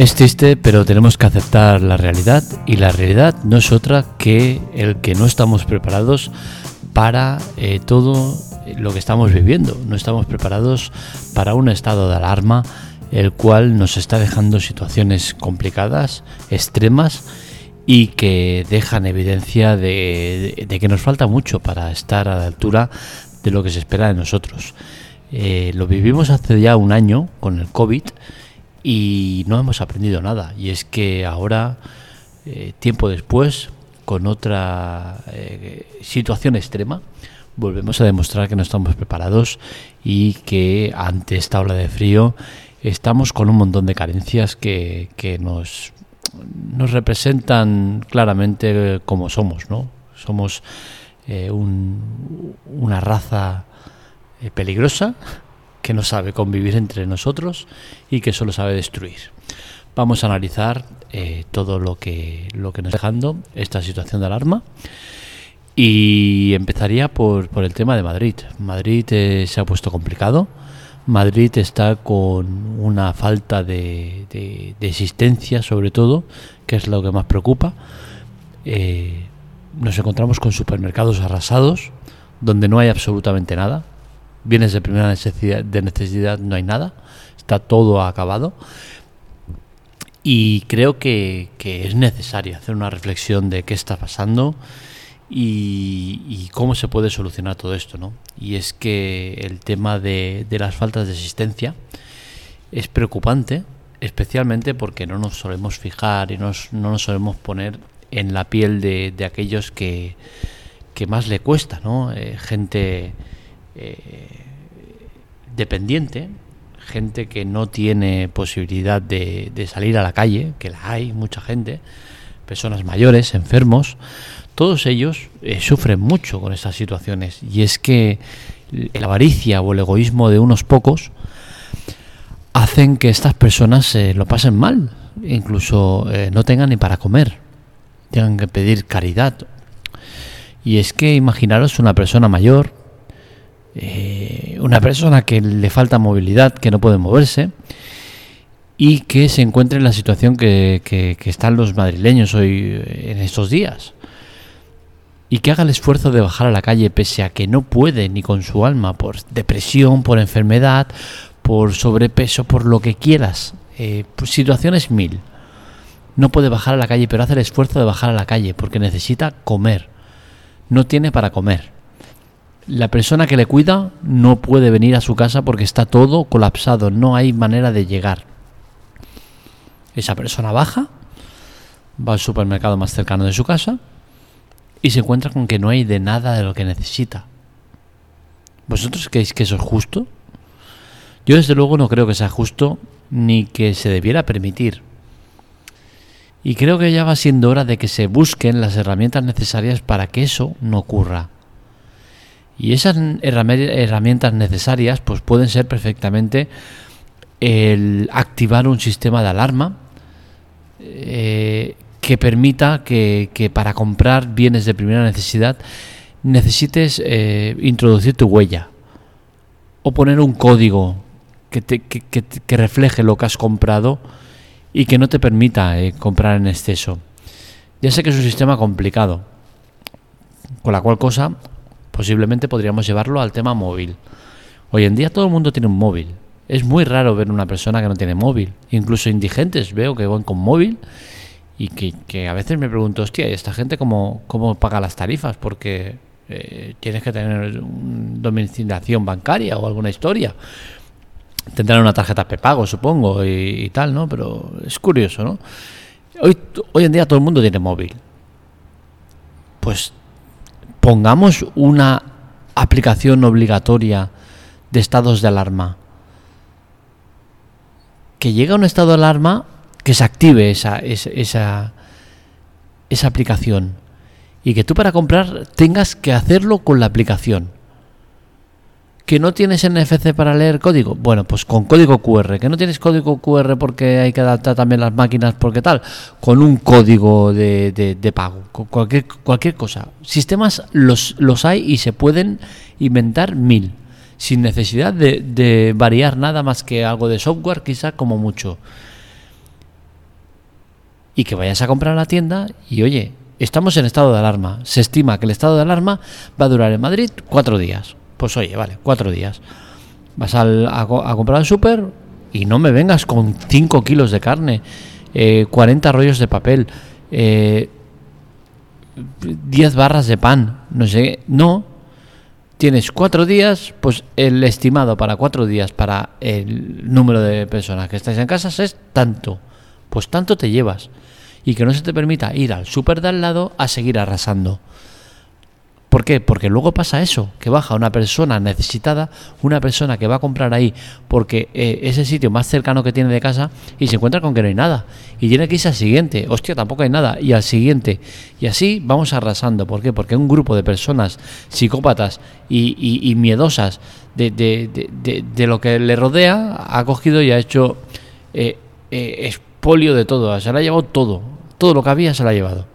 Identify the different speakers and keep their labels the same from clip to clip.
Speaker 1: Es triste, pero tenemos que aceptar la realidad y la realidad no es otra que el que no estamos preparados para eh, todo lo que estamos viviendo. No estamos preparados para un estado de alarma el cual nos está dejando situaciones complicadas, extremas y que dejan evidencia de, que nos falta mucho para estar a la altura de lo que se espera de nosotros. Eh, lo vivimos hace ya un año con el COVID y no hemos aprendido nada. Y es que ahora, eh, tiempo después, con otra eh, situación extrema, volvemos a demostrar que no estamos preparados y que ante esta ola de frío estamos con un montón de carencias que, que nos, nos representan claramente como somos, ¿no? Somos eh, una raza peligrosa que no sabe convivir entre nosotros y que solo sabe destruir. Vamos a analizar eh, todo lo que, lo que nos está dejando esta situación de alarma. Y empezaría por, por el tema de Madrid. Madrid eh, se ha puesto complicado. Madrid está con una falta de, de, existencia, sobre todo, que es lo que más preocupa. Eh, nos encontramos con supermercados arrasados, donde no hay absolutamente nada bienes de primera necesidad, de necesidad no hay nada, está todo acabado. Y creo que, es necesario hacer una reflexión de qué está pasando y, cómo se puede solucionar todo esto. ¿no? Y es que el tema de, las faltas de existencia es preocupante, especialmente porque no nos solemos fijar y no nos solemos poner en la piel de, aquellos que, que, más le cuesta, ¿no? Eh, gente eh, dependiente, gente que no tiene posibilidad de, salir a la calle, que la hay, mucha gente, personas mayores, enfermos, todos ellos eh, sufren mucho con estas situaciones. Y es que la avaricia o el egoísmo de unos pocos hacen que estas personas lo pasen mal, incluso eh, no tengan ni para comer, tengan que pedir caridad. Y es que imaginaros una persona mayor eh, una persona que le falta movilidad, que no puede moverse y que se encuentre en la situación que, están los madrileños hoy en estos días y que haga el esfuerzo de bajar a la calle pese a que no puede ni con su alma por depresión, por enfermedad, por sobrepeso, por lo que quieras, eh, pues situaciones mil. No puede bajar a la calle, pero hace el esfuerzo de bajar a la calle porque necesita comer. No tiene para comer la persona que le cuida no puede venir a su casa porque está todo colapsado, no hay manera de llegar. Esa persona baja, va al supermercado más cercano de su casa y se encuentra con que no hay de nada de lo que necesita. ¿Vosotros creéis que eso es justo? Yo desde luego no creo que sea justo ni que se debiera permitir. Y creo que ya va siendo hora de que se busquen las herramientas necesarias para que eso no ocurra. Y esas herramientas necesarias pues pueden ser perfectamente el activar un sistema de alarma eh, que permita que, para comprar bienes de primera necesidad necesites eh, introducir tu huella o poner un código que, que, refleje lo que has comprado y que no te permita eh, comprar en exceso. Ya sé que es un sistema complicado, con la cual cosa Posiblemente podríamos llevarlo al tema móvil. Hoy en día todo el mundo tiene un móvil. Es muy raro ver una persona que no tiene móvil. Incluso indigentes veo que van con móvil y que, a veces me pregunto, hostia, ¿y esta gente cómo, cómo paga las tarifas? Porque eh, tienes que tener domiciliación bancaria o alguna historia. Tendrán una tarjeta prepago, supongo, y, y, tal, ¿no? Pero es curioso, ¿no? Hoy, hoy en día todo el mundo tiene móvil. Pues pongamos una aplicación obligatoria de estados de alarma. Que llegue a un estado de alarma, que se active esa, esa, esa aplicación. Y que tú para comprar tengas que hacerlo con la aplicación que no tienes NFC para leer código, bueno, pues con código QR, que no tienes código QR porque hay que adaptar también las máquinas porque tal, con un código de, pago, con cualquier, cualquier cosa. Sistemas los, los hay y se pueden inventar mil, sin necesidad de, de variar nada más que algo de software, quizá como mucho. y que vayas a comprar a la tienda y oye, estamos en estado de alarma. Se estima que el estado de alarma va a durar en Madrid cuatro días. Pues oye, vale, cuatro días. Vas al, a, comprar al súper y no me vengas con 5 kilos de carne, eh, 40 rollos de papel, eh, 10 barras de pan, no sé, no. Tienes cuatro días, pues el estimado para cuatro días para el número de personas que estáis en casa es tanto. Pues tanto te llevas. Y que no se te permita ir al súper de al lado a seguir arrasando. ¿Por qué? Porque luego pasa eso, que baja una persona necesitada, una persona que va a comprar ahí porque eh, es el sitio más cercano que tiene de casa y se encuentra con que no hay nada. Y tiene que irse al siguiente, hostia, tampoco hay nada, y al siguiente. Y así vamos arrasando. ¿Por qué? Porque un grupo de personas psicópatas y, miedosas de, de, lo que le rodea ha cogido y ha hecho eh, eh, expolio de todo, se le ha llevado todo, todo lo que había se lo ha llevado.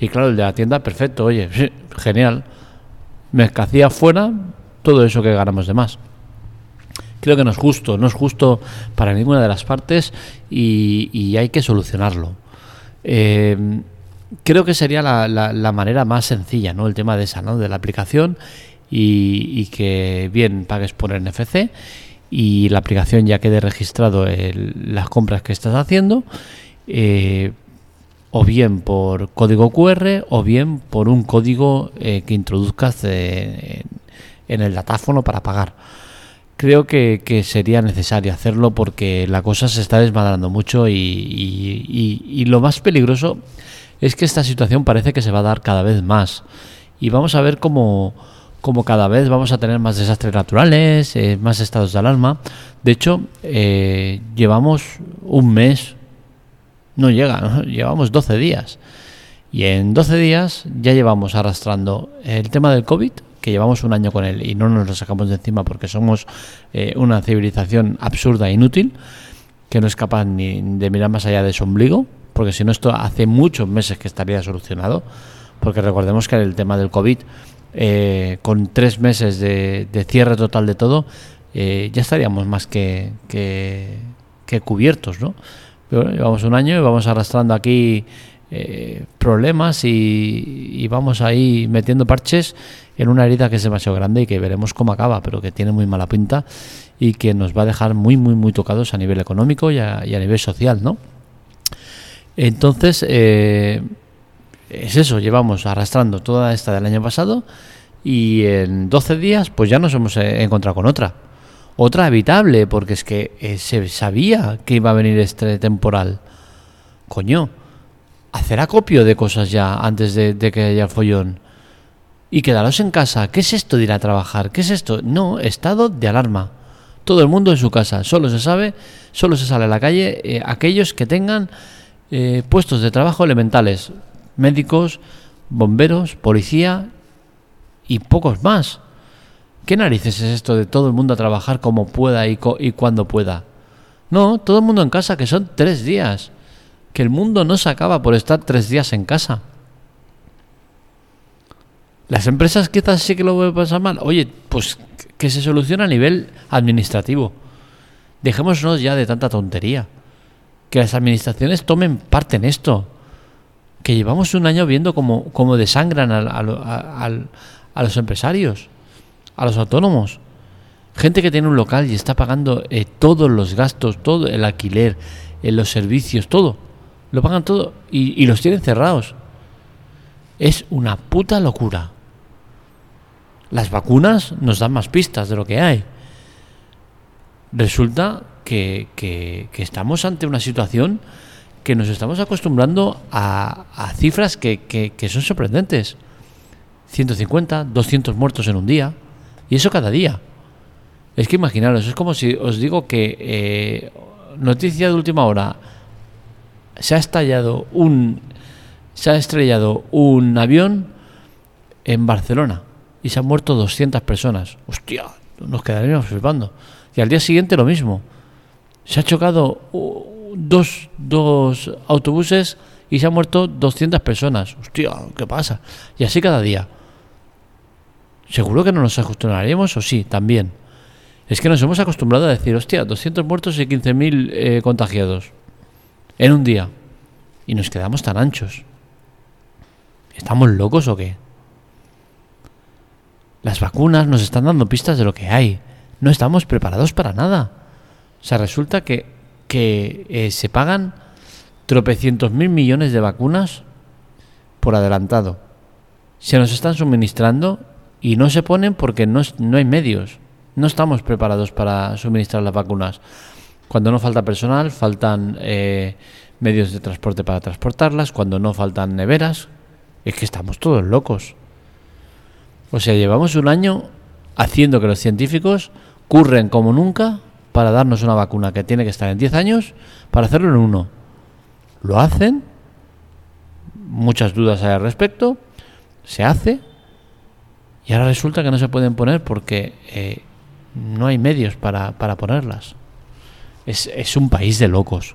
Speaker 1: Y claro, el de la tienda, perfecto, oye, genial mercancía fuera, todo eso que ganamos de más. Creo que no es justo, no es justo para ninguna de las partes y, hay que solucionarlo. Eh, creo que sería la, manera más sencilla, ¿no? El tema de esa, ¿no? De la aplicación y, que bien pagues por NFC y la aplicación ya quede registrado las compras que estás haciendo. Eh, o bien por código QR o bien por un código eh, que introduzcas en, el datáfono para pagar. Creo que, sería necesario hacerlo porque la cosa se está desmadrando mucho y, lo más peligroso es que esta situación parece que se va a dar cada vez más y vamos a ver cómo, cada vez vamos a tener más desastres naturales, eh, más estados de alarma. De hecho, eh, llevamos un mes no llega, llevamos 12 días. Y en 12 días ya llevamos arrastrando el tema del COVID, que llevamos un año con él y no nos lo sacamos de encima porque somos eh, una civilización absurda e inútil, que no es capaz ni de mirar más allá de su ombligo, porque si no esto hace muchos meses que estaría solucionado, porque recordemos que el tema del COVID, eh, con tres meses de, cierre total de todo, eh, ya estaríamos más que, que, que cubiertos, ¿no? Llevamos un año y vamos arrastrando aquí eh, problemas y, vamos ahí metiendo parches en una herida que es demasiado grande y que veremos cómo acaba, pero que tiene muy mala pinta y que nos va a dejar muy, muy, muy tocados a nivel económico y a, nivel social, ¿no? Entonces, eh, es eso, llevamos arrastrando toda esta del año pasado y en 12 días pues ya nos hemos eh, encontrado con otra otra habitable, porque es que eh, se sabía que iba a venir este temporal. Coño, hacer acopio de cosas ya antes de, que haya follón. Y quedaros en casa. ¿Qué es esto de ir a trabajar? ¿Qué es esto? No, estado de alarma. Todo el mundo en su casa. Solo se sabe, solo se sale a la calle eh, aquellos que tengan eh, puestos de trabajo elementales. Médicos, bomberos, policía y pocos más. ¿Qué narices es esto de todo el mundo a trabajar como pueda y, y cuando pueda? No, todo el mundo en casa, que son tres días. Que el mundo no se acaba por estar tres días en casa. Las empresas quizás sí que lo a pasar mal. Oye, pues que se solucione a nivel administrativo. Dejémonos ya de tanta tontería. Que las administraciones tomen parte en esto. Que llevamos un año viendo cómo, cómo desangran a los empresarios a los autónomos. Gente que tiene un local y está pagando eh, todos los gastos, todo el alquiler, eh, los servicios, todo. Lo pagan todo y, los tienen cerrados. Es una puta locura. Las vacunas nos dan más pistas de lo que hay. Resulta que, estamos ante una situación que nos estamos acostumbrando a, a cifras que, que, son sorprendentes. 150, 200 muertos en un día. Y eso cada día. Es que imaginaros, es como si os digo que eh, noticia de última hora se ha estallado un se ha estrellado un avión en Barcelona y se han muerto 200 personas. Hostia, nos quedaríamos flipando. Y al día siguiente lo mismo. Se ha chocado dos, dos autobuses y se han muerto 200 personas. Hostia, ¿qué pasa? Y así cada día. ¿Seguro que no nos acostumbraremos o sí? También. Es que nos hemos acostumbrado a decir, hostia, 200 muertos y 15.000 eh, contagiados en un día. y nos quedamos tan anchos. ¿Estamos locos o qué? Las vacunas nos están dando pistas de lo que hay. No estamos preparados para nada. O sea, resulta que, que eh, se pagan tropecientos mil millones de vacunas por adelantado. Se nos están suministrando y no se ponen porque no, no hay medios. No estamos preparados para suministrar las vacunas. Cuando no falta personal, faltan eh, medios de transporte para transportarlas. Cuando no faltan neveras, es que estamos todos locos. O sea, llevamos un año haciendo que los científicos curren como nunca para darnos una vacuna que tiene que estar en 10 años para hacerlo en uno. Lo hacen, muchas dudas hay al respecto, se hace y ahora resulta que no se pueden poner porque eh, no hay medios para, para ponerlas. Es, es, un país de locos.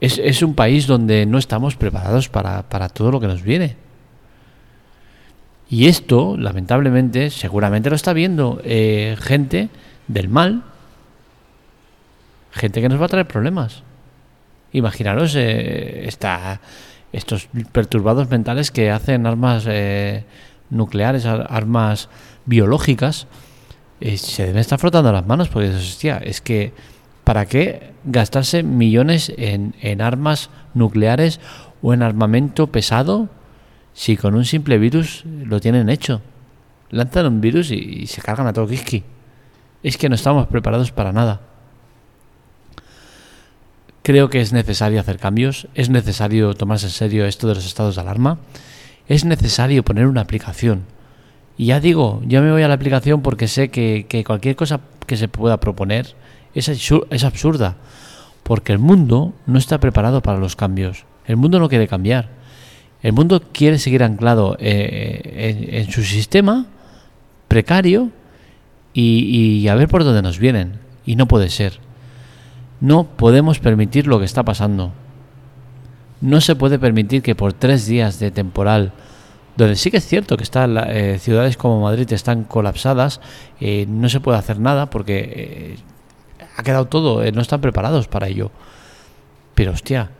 Speaker 1: Es, es, un país donde no estamos preparados para, para todo lo que nos viene. Y esto, lamentablemente, seguramente lo está viendo eh, gente del mal, gente que nos va a traer problemas. Imaginaros eh, estos perturbados mentales que hacen armas nucleares, armas biológicas, eh, se deben estar frotando las manos porque hostia, es que ¿para qué gastarse millones en, en armas nucleares o en armamento pesado si con un simple virus lo tienen hecho? Lanzan un virus y, se cargan a todo Kiski. Es que no estamos preparados para nada. Creo que es necesario hacer cambios, es necesario tomarse en serio esto de los estados de alarma, es necesario poner una aplicación. Y ya digo, yo me voy a la aplicación porque sé que, cualquier cosa que se pueda proponer es, es absurda, porque el mundo no está preparado para los cambios, el mundo no quiere cambiar, el mundo quiere seguir anclado eh, en, su sistema precario y, y a ver por dónde nos vienen, y no puede ser. No podemos permitir lo que está pasando. No se puede permitir que por tres días de temporal, donde sí que es cierto que están eh, ciudades como Madrid están colapsadas, eh, no se puede hacer nada porque eh, ha quedado todo, no están preparados para ello. Pero hostia,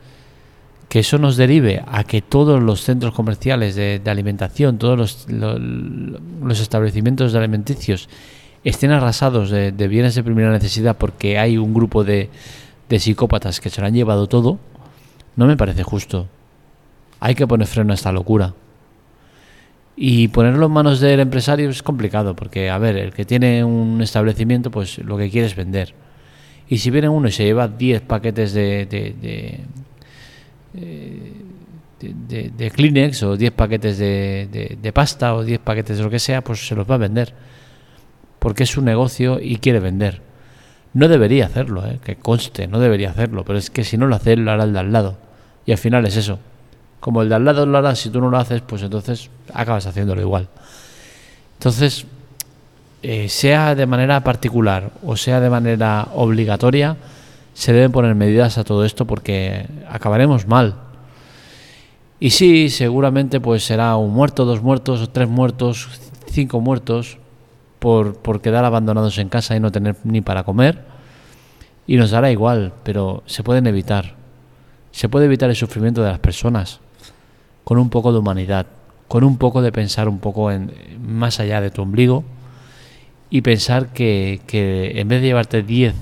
Speaker 1: que eso nos derive a que todos los centros comerciales de, alimentación, todos los, establecimientos de alimenticios estén arrasados de, bienes de primera necesidad porque hay un grupo de, de psicópatas que se lo han llevado todo, no me parece justo. Hay que poner freno a esta locura. Y ponerlo en manos del empresario es complicado, porque, a ver, el que tiene un establecimiento, pues lo que quiere es vender. Y si viene uno y se lleva 10 paquetes de, de, de, de, Kleenex o 10 paquetes de, de pasta o 10 paquetes de lo que sea, pues se los va a vender porque es su negocio y quiere vender. No debería hacerlo, ¿eh? que conste, no debería hacerlo, pero es que si no lo hace, lo hará el de al lado. Y al final es eso. Como el de al lado lo hará, si tú no lo haces, pues entonces acabas haciéndolo igual. Entonces, eh, sea de manera particular o sea de manera obligatoria, se deben poner medidas a todo esto porque acabaremos mal. Y sí, seguramente pues será un muerto, dos muertos, tres muertos, cinco muertos, por, por quedar abandonados en casa y no tener ni para comer. Y nos dará igual, pero se pueden evitar. Se puede evitar el sufrimiento de las personas con un poco de humanidad, con un poco de pensar un poco en, más allá de tu ombligo y pensar que, que en vez de llevarte 10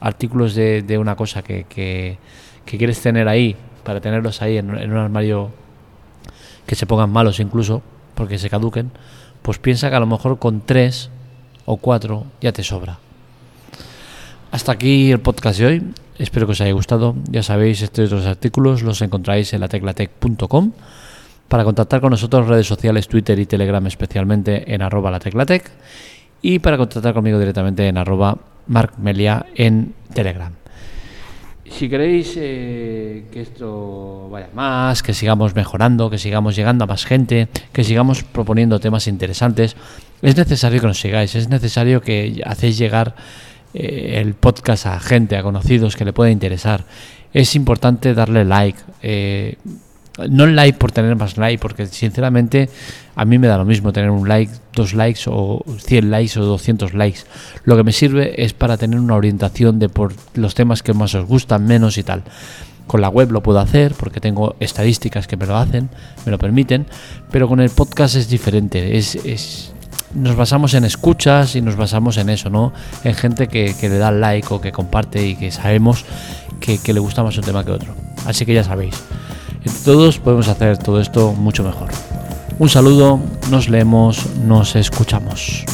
Speaker 1: artículos de, de, una cosa que, que, quieres tener ahí, para tenerlos ahí en, en un armario que se pongan malos incluso, porque se caduquen, pues piensa que a lo mejor con tres o cuatro ya te sobra. Hasta aquí el podcast de hoy. Espero que os haya gustado. Ya sabéis, estos otros artículos los encontráis en la teclatec.com. Para contactar con nosotros, redes sociales, Twitter y Telegram, especialmente en arroba la teclatec. Y para contactar conmigo directamente en arroba markmelia en Telegram. Si queréis eh, que esto vaya más, que sigamos mejorando, que sigamos llegando a más gente, que sigamos proponiendo temas interesantes, es necesario que nos sigáis, es necesario que hacéis llegar eh, el podcast a gente, a conocidos que le pueda interesar. Es importante darle like. Eh, no like por tener más like, porque sinceramente a mí me da lo mismo tener un like, dos likes o 100 likes o 200 likes. Lo que me sirve es para tener una orientación de por los temas que más os gustan, menos y tal. Con la web lo puedo hacer porque tengo estadísticas que me lo hacen, me lo permiten, pero con el podcast es diferente. Es, nos basamos en escuchas y nos basamos en eso, ¿no? En gente que, le da like o que comparte y que sabemos que, que le gusta más un tema que otro. Así que ya sabéis, entre todos podemos hacer todo esto mucho mejor. Un saludo, nos leemos, nos escuchamos.